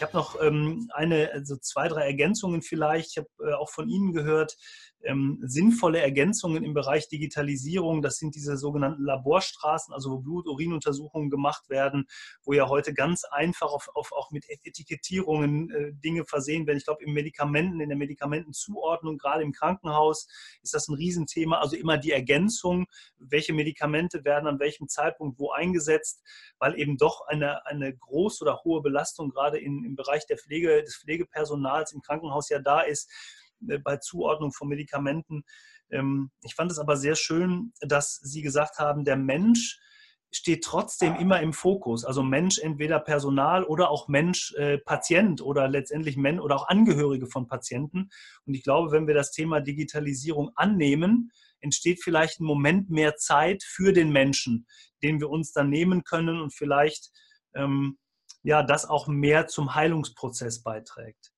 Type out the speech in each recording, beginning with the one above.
Ich habe noch ähm, eine, also zwei, drei Ergänzungen vielleicht. Ich habe äh, auch von Ihnen gehört, ähm, sinnvolle Ergänzungen im Bereich Digitalisierung. Das sind diese sogenannten Laborstraßen, also wo Blut-Urin-Untersuchungen gemacht werden, wo ja heute ganz einfach auf, auf auch mit Etikettierungen äh, Dinge versehen werden. Ich glaube, im Medikamenten, in der Medikamentenzuordnung, gerade im Krankenhaus, ist das ein Riesenthema. Also immer die Ergänzung, welche Medikamente werden an welchem Zeitpunkt wo eingesetzt, weil eben doch eine, eine große oder hohe Belastung gerade in, im Bereich der Pflege, des Pflegepersonals im Krankenhaus ja da ist bei Zuordnung von Medikamenten. Ähm, ich fand es aber sehr schön, dass Sie gesagt haben, der Mensch steht trotzdem immer im Fokus. Also Mensch entweder Personal oder auch Mensch äh, Patient oder letztendlich Mensch oder auch Angehörige von Patienten. Und ich glaube, wenn wir das Thema Digitalisierung annehmen, entsteht vielleicht ein Moment mehr Zeit für den Menschen, den wir uns dann nehmen können und vielleicht ähm, ja das auch mehr zum Heilungsprozess beiträgt.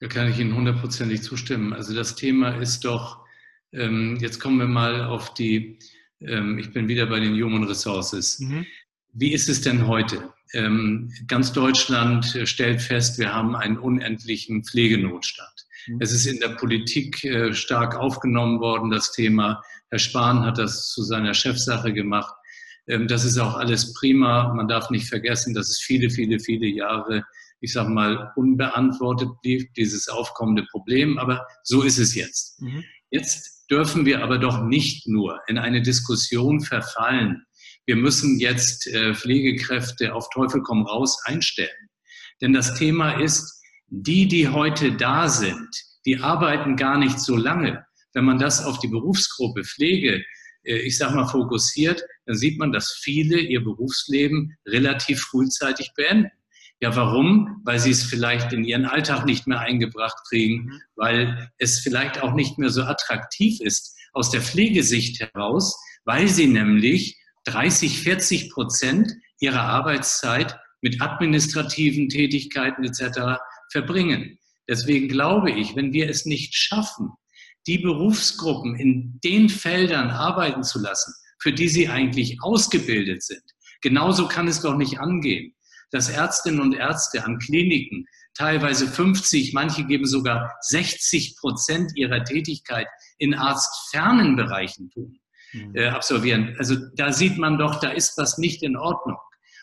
Da kann ich Ihnen hundertprozentig zustimmen. Also das Thema ist doch, ähm, jetzt kommen wir mal auf die, ähm, ich bin wieder bei den Human Resources. Mhm. Wie ist es denn heute? Ähm, ganz Deutschland stellt fest, wir haben einen unendlichen Pflegenotstand. Mhm. Es ist in der Politik äh, stark aufgenommen worden, das Thema. Herr Spahn hat das zu seiner Chefsache gemacht. Ähm, das ist auch alles prima. Man darf nicht vergessen, dass es viele, viele, viele Jahre ich sage mal, unbeantwortet blieb, dieses aufkommende Problem. Aber so ist es jetzt. Mhm. Jetzt dürfen wir aber doch nicht nur in eine Diskussion verfallen. Wir müssen jetzt äh, Pflegekräfte auf Teufel komm raus einstellen. Denn das Thema ist, die, die heute da sind, die arbeiten gar nicht so lange. Wenn man das auf die Berufsgruppe Pflege, äh, ich sage mal, fokussiert, dann sieht man, dass viele ihr Berufsleben relativ frühzeitig beenden. Ja, warum? Weil sie es vielleicht in ihren Alltag nicht mehr eingebracht kriegen, mhm. weil es vielleicht auch nicht mehr so attraktiv ist aus der Pflegesicht heraus, weil sie nämlich 30, 40 Prozent ihrer Arbeitszeit mit administrativen Tätigkeiten etc. verbringen. Deswegen glaube ich, wenn wir es nicht schaffen, die Berufsgruppen in den Feldern arbeiten zu lassen, für die sie eigentlich ausgebildet sind, genauso kann es doch nicht angehen dass Ärztinnen und Ärzte an Kliniken teilweise 50, manche geben sogar 60 Prozent ihrer Tätigkeit in arztfernen Bereichen tun, mhm. äh, absolvieren. Also da sieht man doch, da ist was nicht in Ordnung.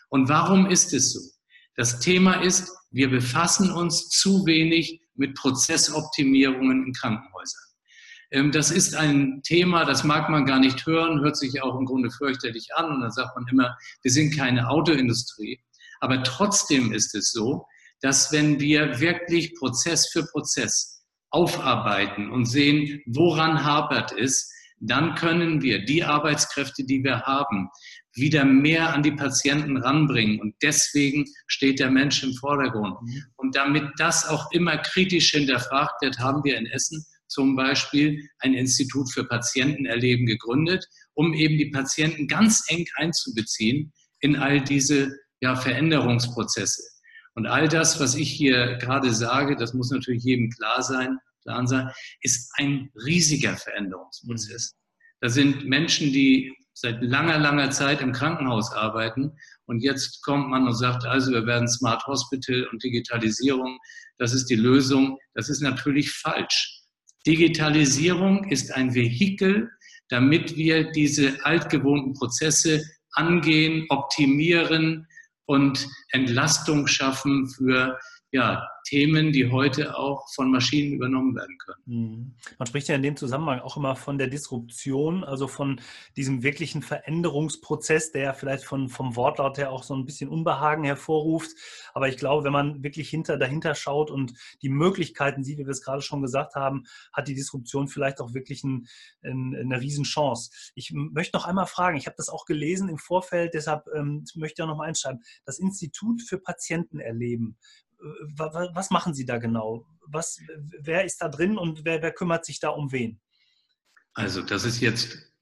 Und warum ist es so? Das Thema ist, wir befassen uns zu wenig mit Prozessoptimierungen in Krankenhäusern. Ähm, das ist ein Thema, das mag man gar nicht hören, hört sich auch im Grunde fürchterlich an. Und dann sagt man immer, wir sind keine Autoindustrie. Aber trotzdem ist es so, dass wenn wir wirklich Prozess für Prozess aufarbeiten und sehen, woran hapert es, dann können wir die Arbeitskräfte, die wir haben, wieder mehr an die Patienten ranbringen. Und deswegen steht der Mensch im Vordergrund. Mhm. Und damit das auch immer kritisch hinterfragt wird, haben wir in Essen zum Beispiel ein Institut für Patientenerleben gegründet, um eben die Patienten ganz eng einzubeziehen in all diese ja, Veränderungsprozesse. Und all das, was ich hier gerade sage, das muss natürlich jedem klar sein, klar sein, ist ein riesiger Veränderungsprozess. Da sind Menschen, die seit langer, langer Zeit im Krankenhaus arbeiten und jetzt kommt man und sagt, also wir werden Smart Hospital und Digitalisierung, das ist die Lösung. Das ist natürlich falsch. Digitalisierung ist ein Vehikel, damit wir diese altgewohnten Prozesse angehen, optimieren, und Entlastung schaffen für ja, Themen, die heute auch von Maschinen übernommen werden können. Mhm. Man spricht ja in dem Zusammenhang auch immer von der Disruption, also von diesem wirklichen Veränderungsprozess, der ja vielleicht von, vom Wortlaut her auch so ein bisschen Unbehagen hervorruft. Aber ich glaube, wenn man wirklich hinter, dahinter schaut und die Möglichkeiten sieht, wie wir es gerade schon gesagt haben, hat die Disruption vielleicht auch wirklich ein, ein, eine Riesenchance. Ich möchte noch einmal fragen, ich habe das auch gelesen im Vorfeld, deshalb ähm, möchte ich auch noch mal einschreiben, das Institut für Patientenerleben was machen Sie da genau? Was, wer ist da drin und wer, wer kümmert sich da um wen? Also das ist jetzt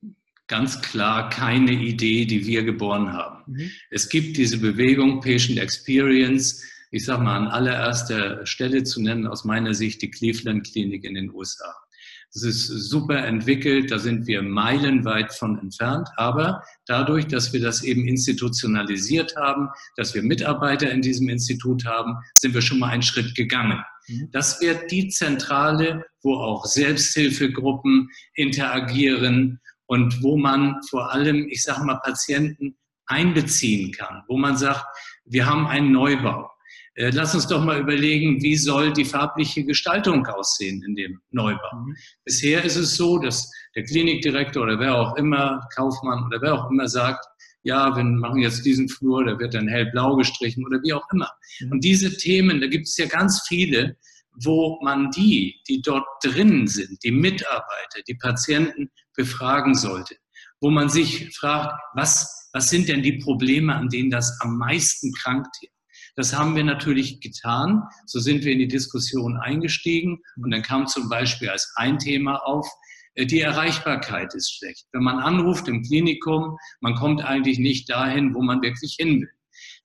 ganz klar keine Idee, die wir geboren haben. Mhm. Es gibt diese Bewegung Patient Experience, ich sage mal an allererster Stelle zu nennen, aus meiner Sicht die Cleveland Klinik in den USA. Es ist super entwickelt, da sind wir meilenweit von entfernt. Aber dadurch, dass wir das eben institutionalisiert haben, dass wir Mitarbeiter in diesem Institut haben, sind wir schon mal einen Schritt gegangen. Mhm. Das wird die Zentrale, wo auch Selbsthilfegruppen interagieren und wo man vor allem, ich sage mal, Patienten einbeziehen kann, wo man sagt, wir haben einen Neubau. Äh, lass uns doch mal überlegen, wie soll die farbliche Gestaltung aussehen in dem Neubau. Mhm. Bisher ist es so, dass der Klinikdirektor oder wer auch immer, Kaufmann oder wer auch immer sagt, ja, wir machen jetzt diesen Flur, der wird dann hellblau gestrichen oder wie auch immer. Mhm. Und diese Themen, da gibt es ja ganz viele, wo man die, die dort drin sind, die Mitarbeiter, die Patienten befragen sollte, wo man sich fragt, was, was sind denn die Probleme, an denen das am meisten krankt hier? Das haben wir natürlich getan. So sind wir in die Diskussion eingestiegen. Und dann kam zum Beispiel als ein Thema auf, äh, die Erreichbarkeit ist schlecht. Wenn man anruft im Klinikum, man kommt eigentlich nicht dahin, wo man wirklich hin will.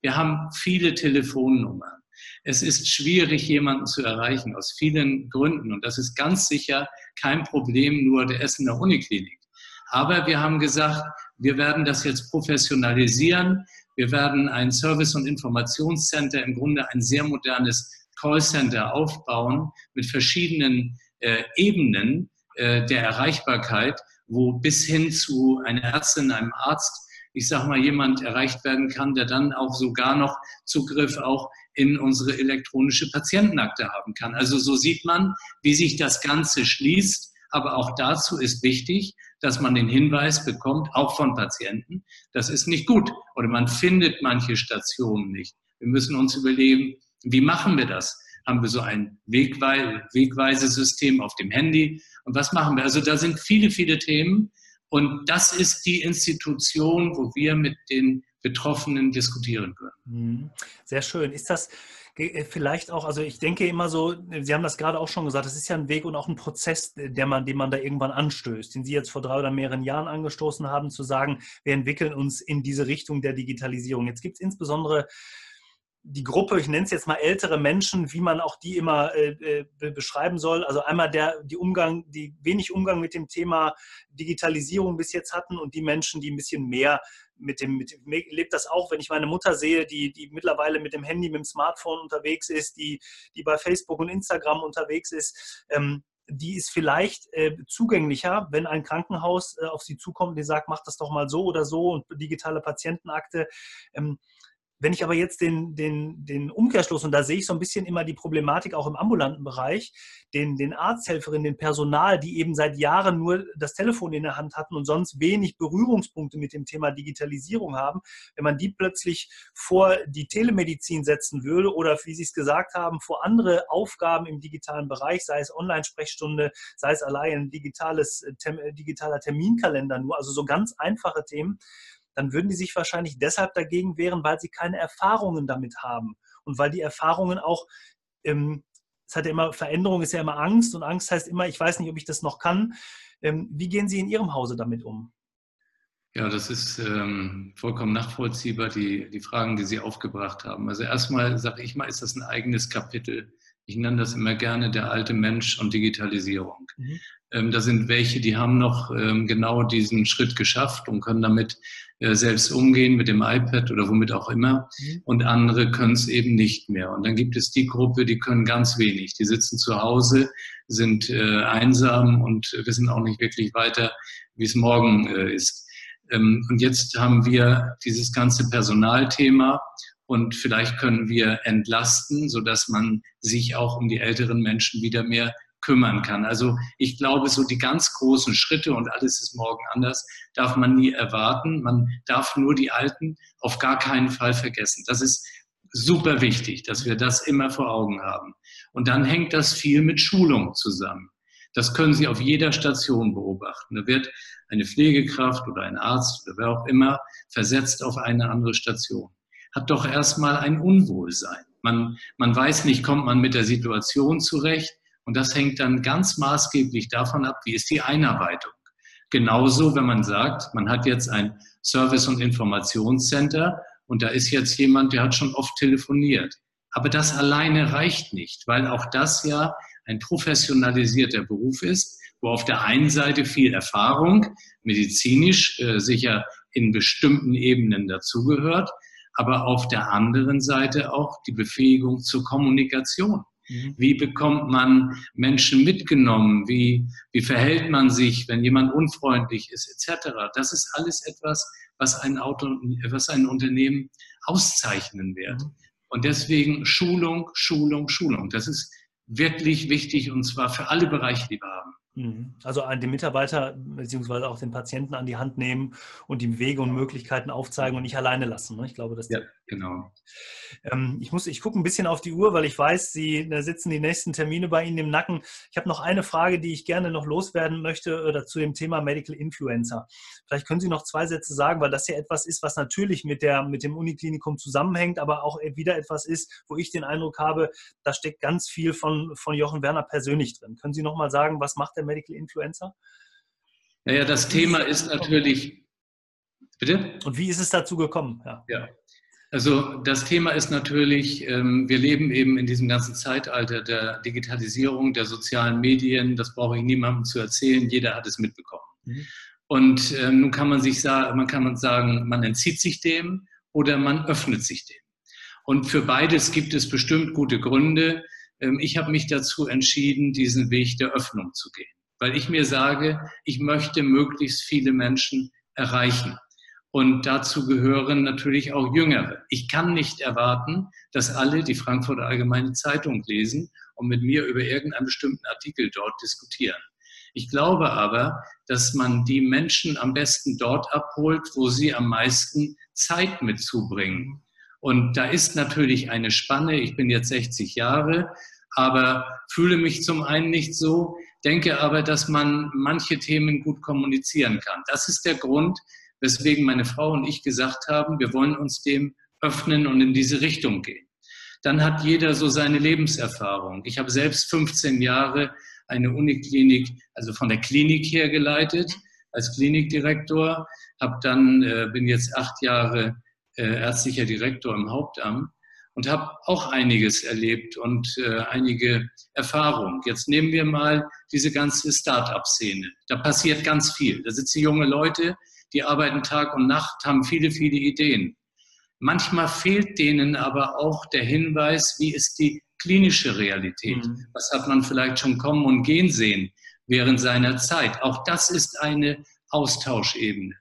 Wir haben viele Telefonnummern. Es ist schwierig, jemanden zu erreichen, aus vielen Gründen. Und das ist ganz sicher kein Problem nur der Essener Uniklinik. Aber wir haben gesagt, wir werden das jetzt professionalisieren. Wir werden ein Service- und Informationscenter, im Grunde ein sehr modernes Callcenter aufbauen mit verschiedenen äh, Ebenen äh, der Erreichbarkeit, wo bis hin zu einer Ärztin, einem Arzt, ich sage mal, jemand erreicht werden kann, der dann auch sogar noch Zugriff auch in unsere elektronische Patientenakte haben kann. Also so sieht man, wie sich das Ganze schließt. Aber auch dazu ist wichtig, dass man den Hinweis bekommt, auch von Patienten, das ist nicht gut oder man findet manche Stationen nicht. Wir müssen uns überlegen, wie machen wir das? Haben wir so ein Wegwe Wegweisesystem auf dem Handy? Und was machen wir? Also da sind viele, viele Themen. Und das ist die Institution, wo wir mit den Betroffenen diskutieren können. Mhm. Sehr schön. Ist das vielleicht auch, also ich denke immer so, Sie haben das gerade auch schon gesagt, es ist ja ein Weg und auch ein Prozess, der man, den man da irgendwann anstößt, den Sie jetzt vor drei oder mehreren Jahren angestoßen haben, zu sagen, wir entwickeln uns in diese Richtung der Digitalisierung. Jetzt gibt es insbesondere die Gruppe, ich nenne es jetzt mal ältere Menschen, wie man auch die immer äh, äh beschreiben soll. Also einmal der, die Umgang, die wenig Umgang mit dem Thema Digitalisierung bis jetzt hatten und die Menschen, die ein bisschen mehr mit dem, mit dem lebt das auch, wenn ich meine Mutter sehe, die, die mittlerweile mit dem Handy, mit dem Smartphone unterwegs ist, die, die bei Facebook und Instagram unterwegs ist. Ähm, die ist vielleicht äh, zugänglicher, wenn ein Krankenhaus äh, auf sie zukommt und die sagt, mach das doch mal so oder so und digitale Patientenakte. Ähm, wenn ich aber jetzt den, den, den Umkehrschluss, und da sehe ich so ein bisschen immer die Problematik auch im ambulanten Bereich, den, den Arzthelferinnen, den Personal, die eben seit Jahren nur das Telefon in der Hand hatten und sonst wenig Berührungspunkte mit dem Thema Digitalisierung haben, wenn man die plötzlich vor die Telemedizin setzen würde oder, wie Sie es gesagt haben, vor andere Aufgaben im digitalen Bereich, sei es Online-Sprechstunde, sei es allein ein digitales, digitaler Terminkalender nur, also so ganz einfache Themen, dann würden die sich wahrscheinlich deshalb dagegen wehren, weil sie keine Erfahrungen damit haben und weil die Erfahrungen auch, ähm, es hat ja immer, Veränderung ist ja immer Angst und Angst heißt immer, ich weiß nicht, ob ich das noch kann. Ähm, wie gehen Sie in Ihrem Hause damit um? Ja, das ist ähm, vollkommen nachvollziehbar, die, die Fragen, die Sie aufgebracht haben. Also erstmal sage ich mal, ist das ein eigenes Kapitel. Ich nenne das immer gerne der alte Mensch und Digitalisierung. Mhm. Ähm, da sind welche, die haben noch ähm, genau diesen Schritt geschafft und können damit äh, selbst umgehen mit dem iPad oder womit auch immer. Mhm. Und andere können es eben nicht mehr. Und dann gibt es die Gruppe, die können ganz wenig. Die sitzen zu Hause, sind äh, einsam und wissen auch nicht wirklich weiter, wie es morgen äh, ist. Ähm, und jetzt haben wir dieses ganze Personalthema und vielleicht können wir entlasten, sodass man sich auch um die älteren Menschen wieder mehr kümmern kann. Also ich glaube, so die ganz großen Schritte und alles ist morgen anders, darf man nie erwarten. Man darf nur die Alten auf gar keinen Fall vergessen. Das ist super wichtig, dass wir das immer vor Augen haben. Und dann hängt das viel mit Schulung zusammen. Das können Sie auf jeder Station beobachten. Da wird eine Pflegekraft oder ein Arzt oder wer auch immer versetzt auf eine andere Station. Hat doch erstmal ein Unwohlsein. Man, man weiß nicht, kommt man mit der Situation zurecht, und das hängt dann ganz maßgeblich davon ab, wie ist die Einarbeitung. Genauso, wenn man sagt, man hat jetzt ein Service- und Informationscenter und da ist jetzt jemand, der hat schon oft telefoniert. Aber das alleine reicht nicht, weil auch das ja ein professionalisierter Beruf ist, wo auf der einen Seite viel Erfahrung, medizinisch äh, sicher in bestimmten Ebenen dazugehört, aber auf der anderen Seite auch die Befähigung zur Kommunikation. Mhm. Wie bekommt man Menschen mitgenommen? Wie, wie verhält man sich, wenn jemand unfreundlich ist, etc. Das ist alles etwas, was ein, Auto, was ein Unternehmen auszeichnen wird. Mhm. Und deswegen Schulung, Schulung, Schulung. Das ist wirklich wichtig und zwar für alle Bereiche, die wir haben. Mhm. Also an den Mitarbeiter bzw. auch den Patienten an die Hand nehmen und ihm Wege und Möglichkeiten aufzeigen und nicht alleine lassen. Ne? Ich glaube, das. Ja, genau. Ähm, ich muss, ich gucke ein bisschen auf die Uhr, weil ich weiß, Sie da sitzen die nächsten Termine bei Ihnen im Nacken. Ich habe noch eine Frage, die ich gerne noch loswerden möchte oder zu dem Thema Medical Influencer. Vielleicht können Sie noch zwei Sätze sagen, weil das ja etwas ist, was natürlich mit der mit dem Uniklinikum zusammenhängt, aber auch wieder etwas ist, wo ich den Eindruck habe, da steckt ganz viel von von Jochen Werner persönlich drin. Können Sie noch mal sagen, was macht der Medical Influencer? Naja, das Thema ist natürlich. Bitte? Und wie ist es dazu gekommen? Ja. ja. Also das Thema ist natürlich, ähm, wir leben eben in diesem ganzen Zeitalter der Digitalisierung, der sozialen Medien. Das brauche ich niemandem zu erzählen. Jeder hat es mitbekommen. Mhm. Und ähm, nun kann man sich sagen, man kann sagen, man entzieht sich dem oder man öffnet sich dem. Und für beides gibt es bestimmt gute Gründe. Ähm, ich habe mich dazu entschieden, diesen Weg der Öffnung zu gehen, weil ich mir sage, ich möchte möglichst viele Menschen erreichen. Und dazu gehören natürlich auch Jüngere. Ich kann nicht erwarten, dass alle die Frankfurter Allgemeine Zeitung lesen und mit mir über irgendeinen bestimmten Artikel dort diskutieren. Ich glaube aber, dass man die Menschen am besten dort abholt, wo sie am meisten Zeit mitzubringen. Und da ist natürlich eine Spanne. Ich bin jetzt 60 Jahre aber fühle mich zum einen nicht so, denke aber, dass man manche Themen gut kommunizieren kann. Das ist der Grund, weswegen meine Frau und ich gesagt haben, wir wollen uns dem öffnen und in diese Richtung gehen. Dann hat jeder so seine Lebenserfahrung. Ich habe selbst 15 Jahre eine Uniklinik, also von der Klinik her geleitet als Klinikdirektor, habe dann äh, bin jetzt acht Jahre äh, ärztlicher Direktor im Hauptamt und habe auch einiges erlebt und äh, einige Erfahrungen. Jetzt nehmen wir mal diese ganze Start-up-Szene. Da passiert ganz viel. Da sitzen junge Leute, die arbeiten Tag und Nacht, haben viele, viele Ideen. Manchmal fehlt denen aber auch der Hinweis, wie ist die klinische Realität? Mhm. Was hat man vielleicht schon kommen und gehen sehen während seiner Zeit? Auch das ist eine Austauschebene.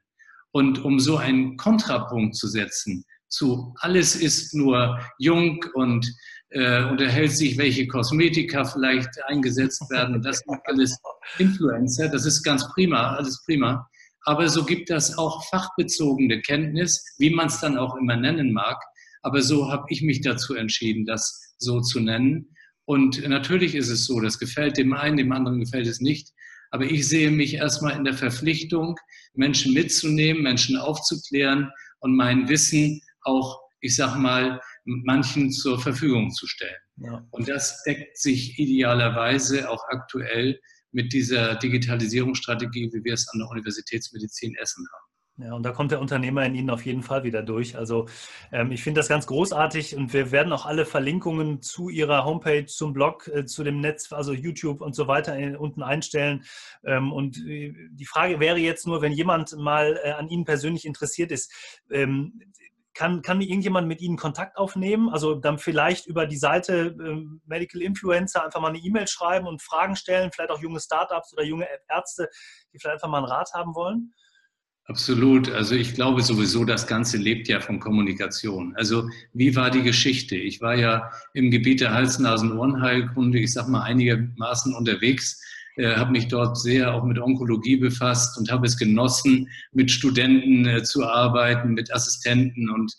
Und um so einen Kontrapunkt zu setzen, zu alles ist nur jung und äh, unterhält sich, welche Kosmetika vielleicht eingesetzt werden. Das sind alles Influencer, das ist ganz prima, alles prima. Aber so gibt es auch fachbezogene Kenntnis, wie man es dann auch immer nennen mag. Aber so habe ich mich dazu entschieden, das so zu nennen. Und natürlich ist es so, das gefällt dem einen, dem anderen gefällt es nicht. Aber ich sehe mich erstmal in der Verpflichtung, Menschen mitzunehmen, Menschen aufzuklären und mein Wissen auch, ich sag mal, manchen zur Verfügung zu stellen. Ja. Und das deckt sich idealerweise auch aktuell mit dieser Digitalisierungsstrategie, wie wir es an der Universitätsmedizin Essen haben. Ja, und da kommt der Unternehmer in Ihnen auf jeden Fall wieder durch. Also ähm, ich finde das ganz großartig und wir werden auch alle Verlinkungen zu Ihrer Homepage, zum Blog, äh, zu dem Netz, also YouTube und so weiter in, unten einstellen. Ähm, und äh, die Frage wäre jetzt nur, wenn jemand mal äh, an Ihnen persönlich interessiert ist, ähm, kann, kann irgendjemand mit Ihnen Kontakt aufnehmen? Also dann vielleicht über die Seite äh, Medical Influencer einfach mal eine E-Mail schreiben und Fragen stellen, vielleicht auch junge Startups oder junge Ärzte, die vielleicht einfach mal einen Rat haben wollen? Absolut. Also ich glaube sowieso, das Ganze lebt ja von Kommunikation. Also wie war die Geschichte? Ich war ja im Gebiet der Hals-Nasen-Ohrenheilkunde, ich sag mal einigermaßen unterwegs äh, habe mich dort sehr auch mit Onkologie befasst und habe es genossen, mit Studenten äh, zu arbeiten, mit Assistenten und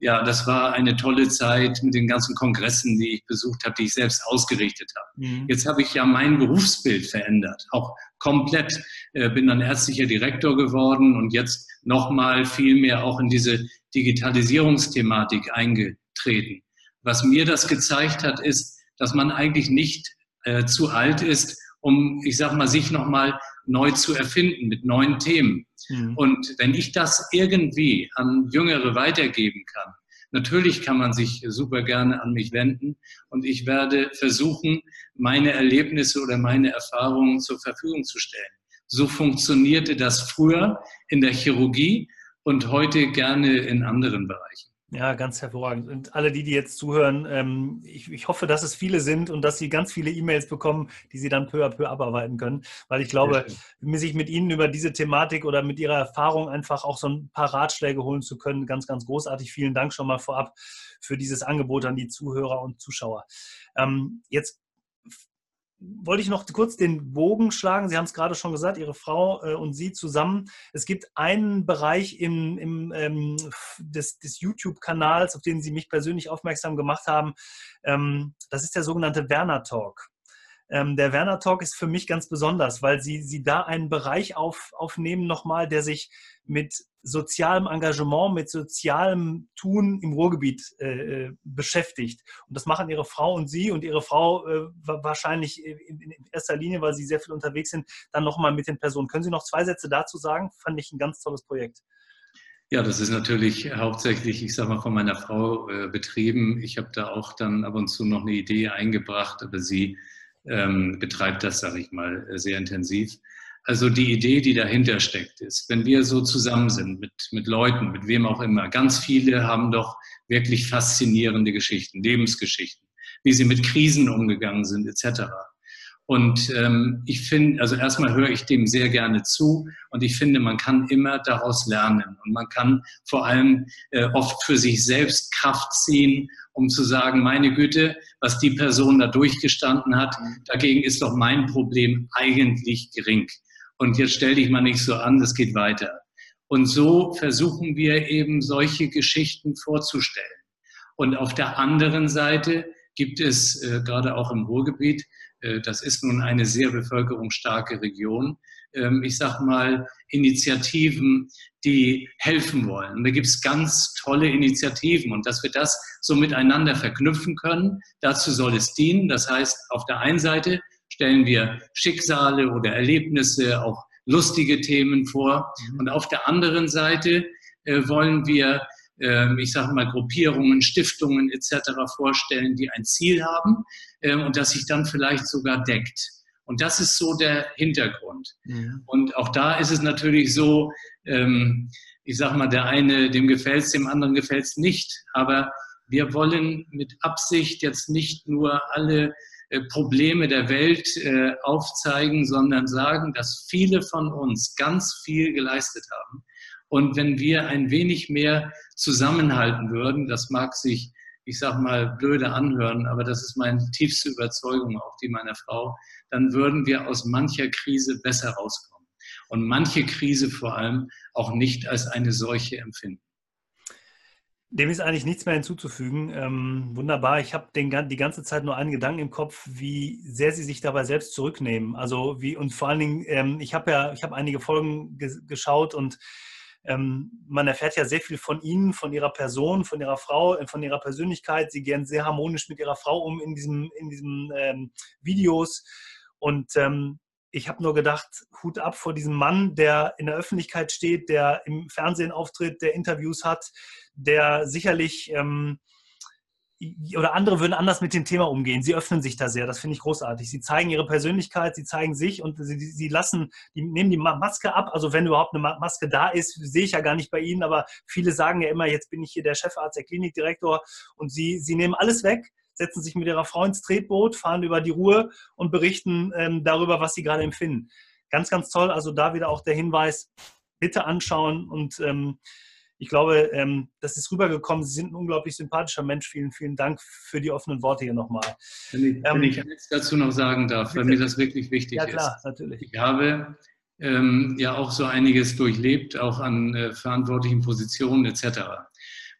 ja, das war eine tolle Zeit mit den ganzen Kongressen, die ich besucht habe, die ich selbst ausgerichtet habe. Mhm. Jetzt habe ich ja mein Berufsbild verändert, auch komplett. Äh, bin dann ärztlicher Direktor geworden und jetzt nochmal viel mehr auch in diese Digitalisierungsthematik eingetreten. Was mir das gezeigt hat, ist, dass man eigentlich nicht äh, zu alt ist, um, ich sag mal, sich nochmal neu zu erfinden mit neuen Themen. Mhm. Und wenn ich das irgendwie an Jüngere weitergeben kann, Natürlich kann man sich super gerne an mich wenden und ich werde versuchen, meine Erlebnisse oder meine Erfahrungen zur Verfügung zu stellen. So funktionierte das früher in der Chirurgie und heute gerne in anderen Bereichen. Ja, ganz hervorragend. Und alle die, die jetzt zuhören, ähm, ich, ich, hoffe, dass es viele sind und dass sie ganz viele E-Mails bekommen, die sie dann peu à peu abarbeiten können. Weil ich glaube, sich mit Ihnen über diese Thematik oder mit Ihrer Erfahrung einfach auch so ein paar Ratschläge holen zu können, ganz, ganz großartig. Vielen Dank schon mal vorab für dieses Angebot an die Zuhörer und Zuschauer. Ähm, jetzt wollte ich noch kurz den Bogen schlagen. Sie haben es gerade schon gesagt, Ihre Frau äh, und Sie zusammen. Es gibt einen Bereich im, im, ähm, des, des YouTube-Kanals, auf den Sie mich persönlich aufmerksam gemacht haben. Ähm, das ist der sogenannte Werner Talk. Ähm, der Werner Talk ist für mich ganz besonders, weil Sie, Sie da einen Bereich auf, aufnehmen nochmal, der sich mit sozialem Engagement, mit sozialem Tun im Ruhrgebiet äh, äh, beschäftigt. Und das machen Ihre Frau und Sie und Ihre Frau äh, wahrscheinlich in, in, erster Linie, weil Sie sehr viel unterwegs sind, dann nochmal mit den Personen. Können Sie noch zwei Sätze dazu sagen? Fand ich ein ganz tolles Projekt. Ja, das ist natürlich hauptsächlich, ich sage mal, von meiner Frau äh, betrieben. Ich habe da auch dann ab und zu noch eine Idee eingebracht, aber sie ähm, betreibt das, sage ich mal, sehr intensiv. Also die Idee, die dahinter steckt, ist, wenn wir so zusammen sind mit, mit Leuten, mit wem auch immer, ganz viele haben doch wirklich faszinierende Geschichten, Lebensgeschichten, wie sie mit Krisen umgegangen sind, etc. Und ähm, ich finde, also erstmal höre ich dem sehr gerne zu und ich finde, man kann immer daraus lernen und man kann vor allem äh, oft für sich selbst Kraft ziehen, um zu sagen, meine Güte, was die Person da durchgestanden hat, dagegen ist doch mein Problem eigentlich gering. Und jetzt stell dich mal nicht so an, das geht weiter. Und so versuchen wir eben solche Geschichten vorzustellen. Und auf der anderen Seite gibt es äh, gerade auch im Ruhrgebiet das ist nun eine sehr bevölkerungsstarke Region. Ähm, ich sage mal, Initiativen, die helfen wollen. Und da gibt es ganz tolle Initiativen und dass wir das so miteinander verknüpfen können, dazu soll es dienen. Das heißt, auf der einen Seite stellen wir Schicksale oder Erlebnisse, auch lustige Themen vor. Mhm. Und auf der anderen Seite äh, wollen wir ähm, ich sage mal, Gruppierungen, Stiftungen etc. vorstellen, die ein Ziel haben ähm, und das sich dann vielleicht sogar deckt. Und das ist so der Hintergrund. Ja. Und auch da ist es natürlich so, ähm, ich sage mal, der eine, dem gefällt es, dem anderen gefällt es nicht. Aber wir wollen mit Absicht jetzt nicht nur alle äh, Probleme der Welt äh, aufzeigen, sondern sagen, dass viele von uns ganz viel geleistet haben und wenn wir ein wenig mehr zusammenhalten würden, das mag sich, ich sag mal, blöde anhören, aber das ist meine tiefste Überzeugung, auch die meiner Frau, dann würden wir aus mancher Krise besser rauskommen. Und manche Krise vor allem auch nicht als eine solche empfinden. Dem ist eigentlich nichts mehr hinzuzufügen. Ähm, wunderbar. Ich habe die ganze Zeit nur einen Gedanken im Kopf, wie sehr Sie sich dabei selbst zurücknehmen. Also wie und vor allen Dingen, ähm, ich habe ja, ich habe einige Folgen geschaut und man erfährt ja sehr viel von Ihnen, von Ihrer Person, von Ihrer Frau, äh, von Ihrer Persönlichkeit. Sie gehen sehr harmonisch mit Ihrer Frau um in diesen in diesem ähm, Videos. Und ähm, ich habe nur gedacht, Hut ab vor diesem Mann, der in der Öffentlichkeit steht, der im Fernsehen auftritt, der Interviews hat, der sicherlich ähm, oder andere würden anders mit dem Thema umgehen. Sie öffnen sich da sehr. Das finde ich großartig. Sie zeigen ihre Persönlichkeit, sie zeigen sich und sie, sie lassen, die nehmen die Maske ab. Also wenn überhaupt eine Maske da ist, sehe ich ja gar nicht bei Ihnen, aber viele sagen ja immer, jetzt bin ich hier der Chefarzt, der Klinikdirektor und sie, sie nehmen alles weg, setzen sich mit ihrer Frau ins Tretboot, fahren über die Ruhe und berichten ähm, darüber, was sie gerade empfinden. Ganz, ganz toll. Also da wieder auch der Hinweis, bitte anschauen und ähm, ich glaube, ähm, das ist rübergekommen. Sie sind ein unglaublich sympathischer Mensch. Vielen, vielen Dank für die offenen Worte hier nochmal. Wenn ich, ähm, wenn ich eins dazu noch sagen darf, bitte. weil mir das wirklich wichtig ist. Ja, klar, ist. natürlich. Ich habe ähm, ja auch so einiges durchlebt, auch an äh, verantwortlichen Positionen etc.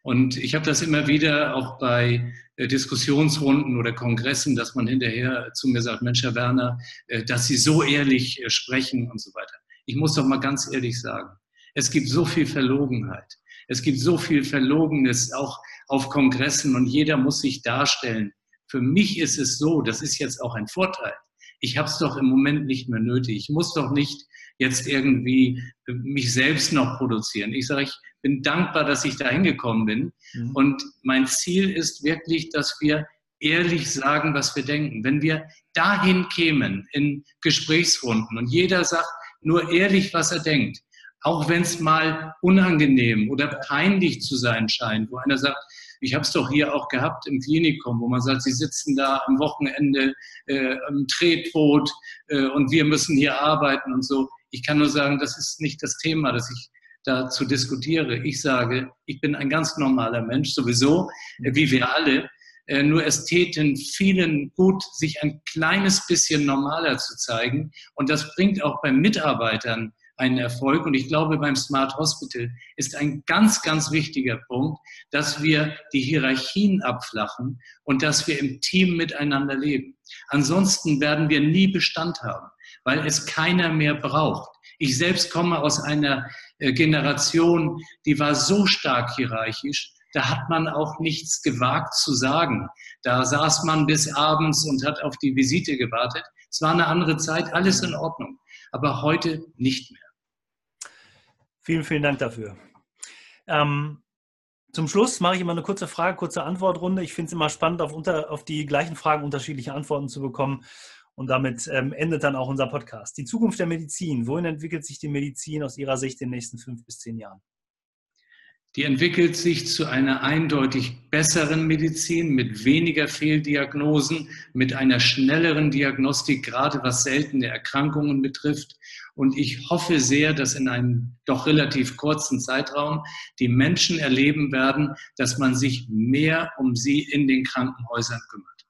Und ich habe das immer wieder auch bei äh, Diskussionsrunden oder Kongressen, dass man hinterher zu mir sagt, Mensch, Herr Werner, äh, dass Sie so ehrlich äh, sprechen und so weiter. Ich muss doch mal ganz ehrlich sagen, es gibt so viel Verlogenheit. Es gibt so viel Verlogenes auch auf Kongressen und jeder muss sich darstellen. Für mich ist es so, das ist jetzt auch ein Vorteil. Ich habe es doch im Moment nicht mehr nötig. Ich muss doch nicht jetzt irgendwie mich selbst noch produzieren. Ich sage, ich bin dankbar, dass ich da hingekommen bin. Mhm. Und mein Ziel ist wirklich, dass wir ehrlich sagen, was wir denken. Wenn wir dahin kämen in Gesprächsrunden und jeder sagt nur ehrlich, was er denkt, auch wenn es mal unangenehm oder peinlich zu sein scheint, wo einer sagt, ich habe es doch hier auch gehabt im Klinikum, wo man sagt, Sie sitzen da am Wochenende äh, im Tretboot äh, und wir müssen hier arbeiten und so. Ich kann nur sagen, das ist nicht das Thema, das ich dazu diskutiere. Ich sage, ich bin ein ganz normaler Mensch, sowieso, äh, wie wir alle. Äh, nur es täten vielen gut, sich ein kleines bisschen normaler zu zeigen. Und das bringt auch bei Mitarbeitern einen Erfolg. Und ich glaube, beim Smart Hospital ist ein ganz, ganz wichtiger Punkt, dass wir die Hierarchien abflachen und dass wir im Team miteinander leben. Ansonsten werden wir nie Bestand haben, weil es keiner mehr braucht. Ich selbst komme aus einer äh, Generation, die war so stark hierarchisch, da hat man auch nichts gewagt zu sagen. Da saß man bis abends und hat auf die Visite gewartet. Es war eine andere Zeit, alles in Ordnung. Aber heute nicht mehr. Vielen, vielen Dank dafür. Ähm, zum Schluss mache ich immer eine kurze Frage, kurze Antwortrunde. Ich finde es immer spannend, auf, unter, auf, die gleichen Fragen unterschiedliche Antworten zu bekommen. Und damit ähm, endet dann auch unser Podcast. Die Zukunft der Medizin. Wohin entwickelt sich die Medizin aus Ihrer Sicht in den nächsten fünf bis zehn Jahren? Die entwickelt sich zu einer eindeutig besseren Medizin mit weniger Fehldiagnosen, mit einer schnelleren Diagnostik, gerade was seltene Erkrankungen betrifft. Und ich hoffe sehr, dass in einem doch relativ kurzen Zeitraum die Menschen erleben werden, dass man sich mehr um sie in den Krankenhäusern kümmert.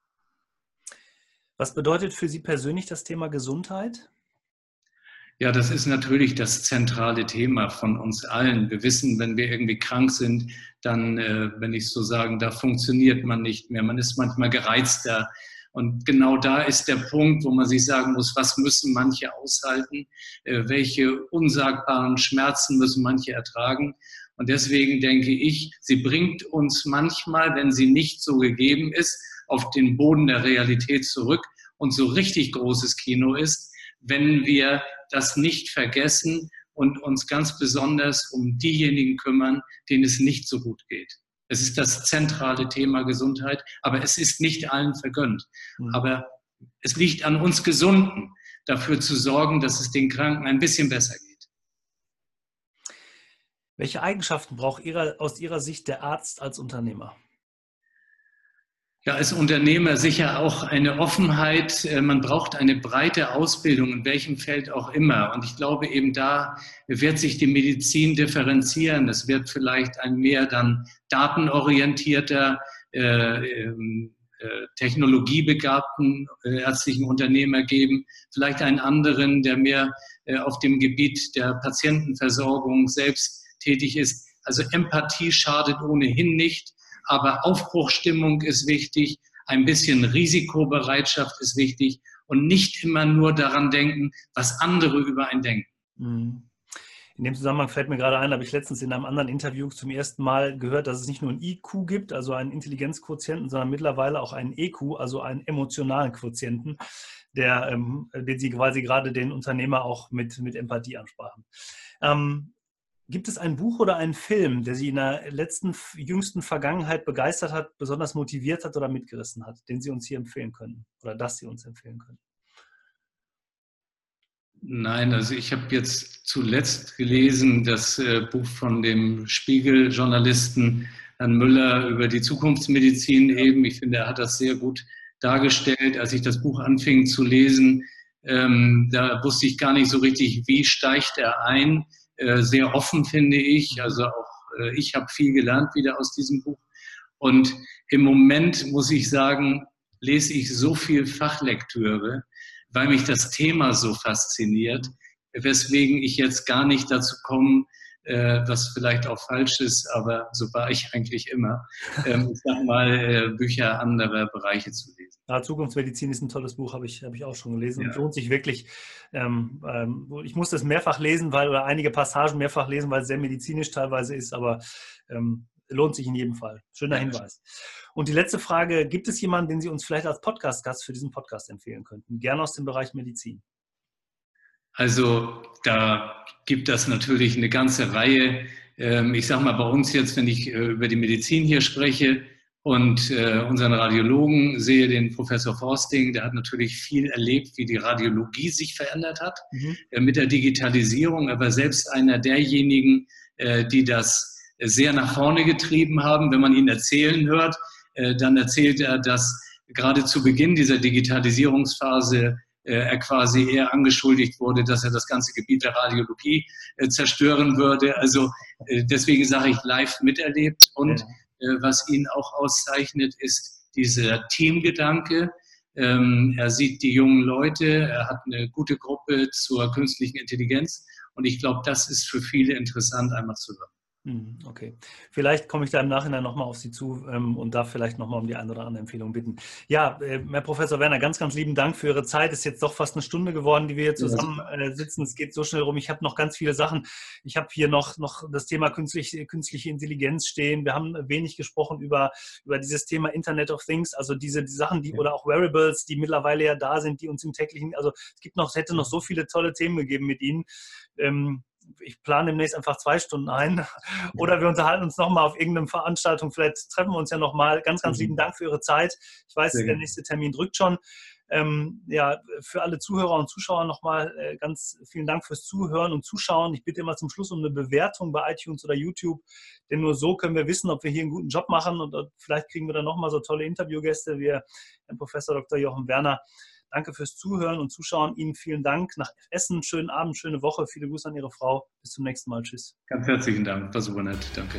Was bedeutet für Sie persönlich das Thema Gesundheit? Ja, das ist natürlich das zentrale Thema von uns allen. Wir wissen, wenn wir irgendwie krank sind, dann, äh, wenn ich so sagen da funktioniert man nicht mehr. Man ist manchmal gereizter. Und genau da ist der Punkt, wo man sich sagen muss, was müssen manche aushalten? Äh, welche unsagbaren Schmerzen müssen manche ertragen? Und deswegen denke ich, sie bringt uns manchmal, wenn sie nicht so gegeben ist, auf den Boden der Realität zurück und so richtig großes Kino ist, wenn wir das nicht vergessen und uns ganz besonders um diejenigen kümmern, denen es nicht so gut geht. Es ist das zentrale Thema Gesundheit, aber es ist nicht allen vergönnt. Mhm. Aber es liegt an uns Gesunden, dafür zu sorgen, dass es den Kranken ein bisschen besser geht. Welche Eigenschaften braucht Ihrer, aus Ihrer Sicht der Arzt als Unternehmer? Ja, als Unternehmer sicher auch eine Offenheit. Äh, man braucht eine breite Ausbildung, in welchem Feld auch immer. Und ich glaube, eben da wird sich die Medizin differenzieren. Es wird vielleicht ein mehr dann datenorientierter, äh, ähm, äh, technologiebegabten äh, ärztlichen Unternehmer geben. Vielleicht einen anderen, der mehr äh, auf dem Gebiet der Patientenversorgung selbst tätig ist. Also Empathie schadet ohnehin nicht aber Aufbruchstimmung ist wichtig, ein bisschen Risikobereitschaft ist wichtig und nicht immer nur daran denken, was andere über einen denken. Mhm. In dem Zusammenhang fällt mir gerade ein, habe ich letztens in einem anderen Interview zum ersten Mal gehört, dass es nicht nur ein IQ gibt, also einen Intelligenzquotienten, sondern mittlerweile auch einen EQ, also einen emotionalen Quotienten, der, ähm, den Sie quasi gerade den Unternehmer auch mit, mit Empathie ansprachen. Ähm, Gibt es ein Buch oder einen Film, der Sie in der letzten, jüngsten Vergangenheit begeistert hat, besonders motiviert hat oder mitgerissen hat, den Sie uns hier empfehlen können oder das Sie uns empfehlen können? Nein, also ich habe jetzt zuletzt gelesen das äh, Buch von dem Spiegel-Journalisten Herrn Müller über die Zukunftsmedizin eben. Ich finde, er hat das sehr gut dargestellt. Als ich das Buch anfing zu lesen, ähm, da wusste ich gar nicht so richtig, wie steigt er ein sehr offen, finde ich. Also auch äh, ich habe viel gelernt wieder aus diesem Buch. Und im Moment muss ich sagen, lese ich so viel Fachlektüre, weil mich das Thema so fasziniert, weswegen ich jetzt gar nicht dazu komme, äh, was vielleicht auch falsch ist, aber so war ich eigentlich immer, ähm, ich sag mal, äh, Bücher anderer Bereiche zu lesen. Ja, Zukunftsmedizin ist ein tolles Buch, habe ich, hab ich auch schon gelesen ja. und lohnt sich wirklich. Ähm, ähm, ich musste es mehrfach lesen, weil, oder einige Passagen mehrfach lesen, weil es sehr medizinisch teilweise ist, aber ähm, lohnt sich in jedem Fall. Schöner Hinweis. Und die letzte Frage, gibt es jemanden, den Sie uns vielleicht als Podcast-Gast für diesen Podcast empfehlen könnten? Gerne aus dem Bereich Medizin. Also da gibt es natürlich eine ganze Reihe. Ähm, ich sage mal, bei uns jetzt, wenn ich äh, über die Medizin hier spreche und äh, unseren Radiologen sehe, den Professor Forsting, der hat natürlich viel erlebt, wie die Radiologie sich verändert hat mhm. Äh, mit der Digitalisierung, aber selbst einer derjenigen, die das sehr nach vorne getrieben haben, wenn man ihn erzählen hört, dann erzählt er, dass gerade zu Beginn dieser Digitalisierungsphase äh, er quasi eher angeschuldigt wurde, dass er das ganze Gebiet der Radiologie äh, zerstören würde. Also äh, deswegen sage ich live miterlebt. Und was ihn auch auszeichnet, ist dieser Teamgedanke. Ähm, er sieht die jungen Leute, er hat eine gute Gruppe zur künstlichen Intelligenz. Und ich glaube, das ist für viele interessant, einmal zu hören. Mhm, okay. Vielleicht komme ich da im Nachhinein nochmal auf Sie zu ähm, und darf vielleicht nochmal um die eine oder andere Empfehlung bitten. Ja, äh, Herr Professor Werner, ganz, ganz lieben Dank für Ihre Zeit. Es ist jetzt doch fast eine Stunde geworden, die wir hier zusammen äh, sitzen. Es geht so schnell rum. Ich habe noch ganz viele Sachen. Ich habe hier noch, noch das Thema künstliche, künstliche Intelligenz stehen. Wir haben wenig gesprochen über, über dieses Thema Internet of Things, also diese die Sachen, die ja. oder auch Wearables, die mittlerweile ja da sind, die uns im täglichen, also es gibt noch, es hätte noch so viele tolle Themen gegeben mit Ihnen. Ähm, ich plane demnächst einfach zwei Stunden ein. Oder wir unterhalten uns nochmal auf irgendeiner Veranstaltung. Vielleicht treffen wir uns ja nochmal. Ganz, ganz mhm. lieben Dank für Ihre Zeit. Ich weiß, der nächste Termin drückt schon. Ähm, ja, für alle Zuhörer und Zuschauer nochmal äh, ganz vielen Dank fürs Zuhören und Zuschauen. Ich bitte immer zum Schluss um eine Bewertung bei iTunes oder YouTube, denn nur so können wir wissen, ob wir hier einen guten Job machen und, und vielleicht kriegen wir dann nochmal so tolle Interviewgäste wie Herrn Professor Dr. Jochen Werner. Danke fürs Zuhören und Zuschauen. Ihnen vielen Dank nach Essen. Schönen Abend, schöne Woche. Viele Grüße an Ihre Frau. Bis zum nächsten Mal. Tschüss. Ganz herzlichen Dank. War super nett. Danke.